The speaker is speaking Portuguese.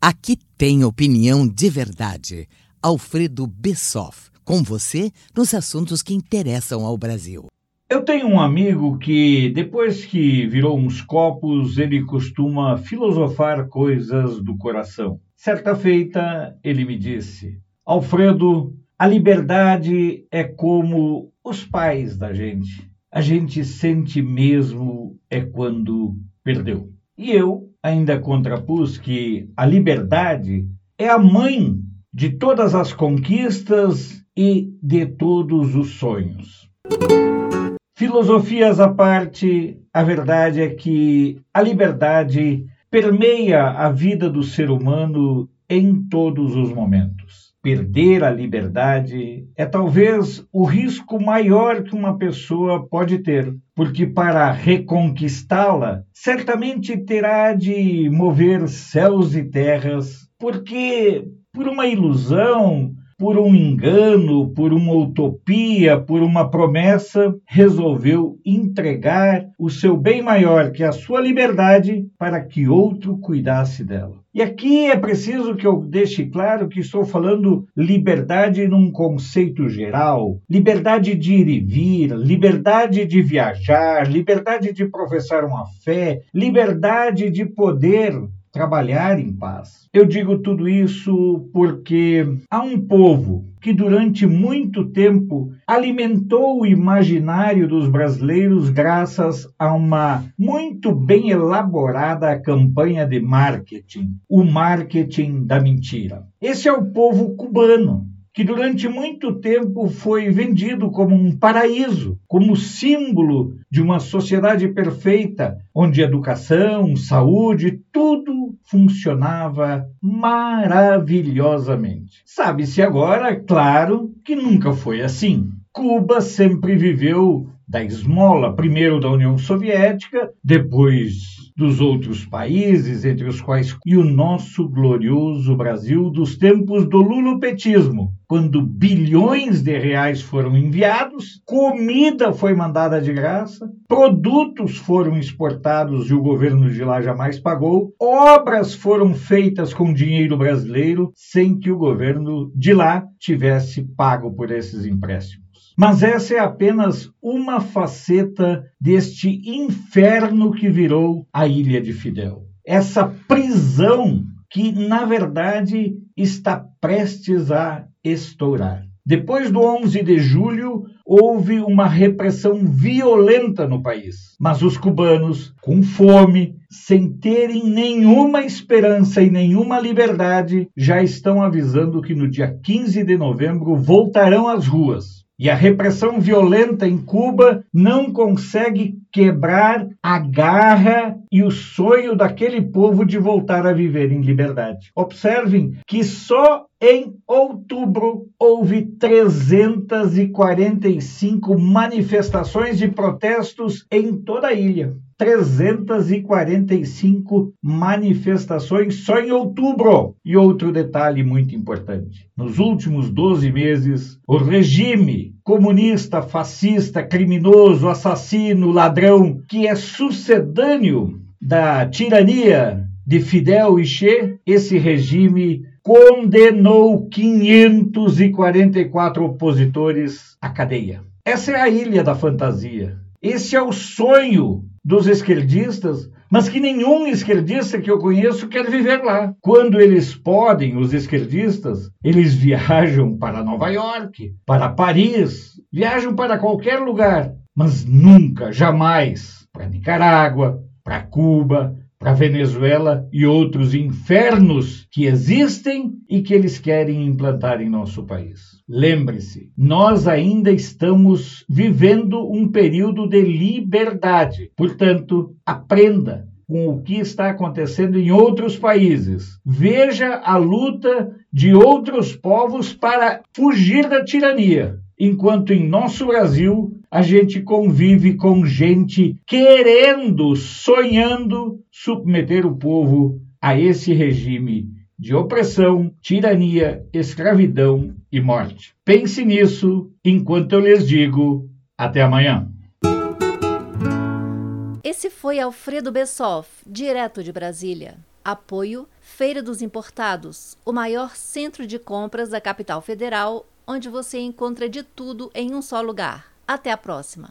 Aqui tem opinião de verdade. Alfredo Bessoff, com você nos assuntos que interessam ao Brasil. Eu tenho um amigo que, depois que virou uns copos, ele costuma filosofar coisas do coração. Certa feita, ele me disse: Alfredo, a liberdade é como os pais da gente. A gente sente mesmo é quando perdeu. E eu ainda contrapus que a liberdade é a mãe de todas as conquistas e de todos os sonhos. Filosofias à parte, a verdade é que a liberdade permeia a vida do ser humano em todos os momentos perder a liberdade é talvez o risco maior que uma pessoa pode ter, porque para reconquistá-la, certamente terá de mover céus e terras, porque por uma ilusão, por um engano, por uma utopia, por uma promessa, resolveu entregar o seu bem maior, que é a sua liberdade, para que outro cuidasse dela. E aqui é preciso que eu deixe claro que estou falando liberdade num conceito geral, liberdade de ir e vir, liberdade de viajar, liberdade de professar uma fé, liberdade de poder trabalhar em paz. Eu digo tudo isso porque há um povo que durante muito tempo alimentou o imaginário dos brasileiros graças a uma muito bem elaborada campanha de marketing, o marketing da mentira. Esse é o povo cubano que durante muito tempo foi vendido como um paraíso, como símbolo de uma sociedade perfeita, onde educação, saúde, tudo funcionava maravilhosamente. Sabe-se agora, claro, que nunca foi assim. Cuba sempre viveu da esmola, primeiro da União Soviética, depois dos outros países, entre os quais e o nosso glorioso Brasil dos tempos do lulopetismo, quando bilhões de reais foram enviados, comida foi mandada de graça, produtos foram exportados e o governo de lá jamais pagou, obras foram feitas com dinheiro brasileiro sem que o governo de lá tivesse pago por esses empréstimos. Mas essa é apenas uma faceta deste inferno que virou a Ilha de Fidel. Essa prisão que, na verdade, está prestes a estourar. Depois do 11 de julho, houve uma repressão violenta no país. Mas os cubanos, com fome, sem terem nenhuma esperança e nenhuma liberdade, já estão avisando que no dia 15 de novembro voltarão às ruas e a repressão violenta em Cuba não consegue quebrar a garra e o sonho daquele povo de voltar a viver em liberdade. Observem que só em outubro houve 345 manifestações de protestos em toda a ilha. 345 manifestações só em outubro. E outro detalhe muito importante: nos últimos 12 meses, o regime comunista, fascista, criminoso, assassino, ladrão, que é sucedâneo da tirania de Fidel e Che, esse regime condenou 544 opositores à cadeia. Essa é a ilha da fantasia. Esse é o sonho dos esquerdistas, mas que nenhum esquerdista que eu conheço quer viver lá. Quando eles podem, os esquerdistas, eles viajam para Nova York, para Paris, viajam para qualquer lugar, mas nunca, jamais para Nicarágua, para Cuba, para Venezuela e outros infernos que existem e que eles querem implantar em nosso país. Lembre-se, nós ainda estamos vivendo um período de liberdade. Portanto, aprenda com o que está acontecendo em outros países. Veja a luta de outros povos para fugir da tirania, enquanto em nosso Brasil a gente convive com gente querendo, sonhando submeter o povo a esse regime de opressão, tirania, escravidão e morte. Pense nisso enquanto eu lhes digo até amanhã. Esse foi Alfredo Bessoff, direto de Brasília. Apoio Feira dos Importados, o maior centro de compras da capital federal, onde você encontra de tudo em um só lugar. Até a próxima!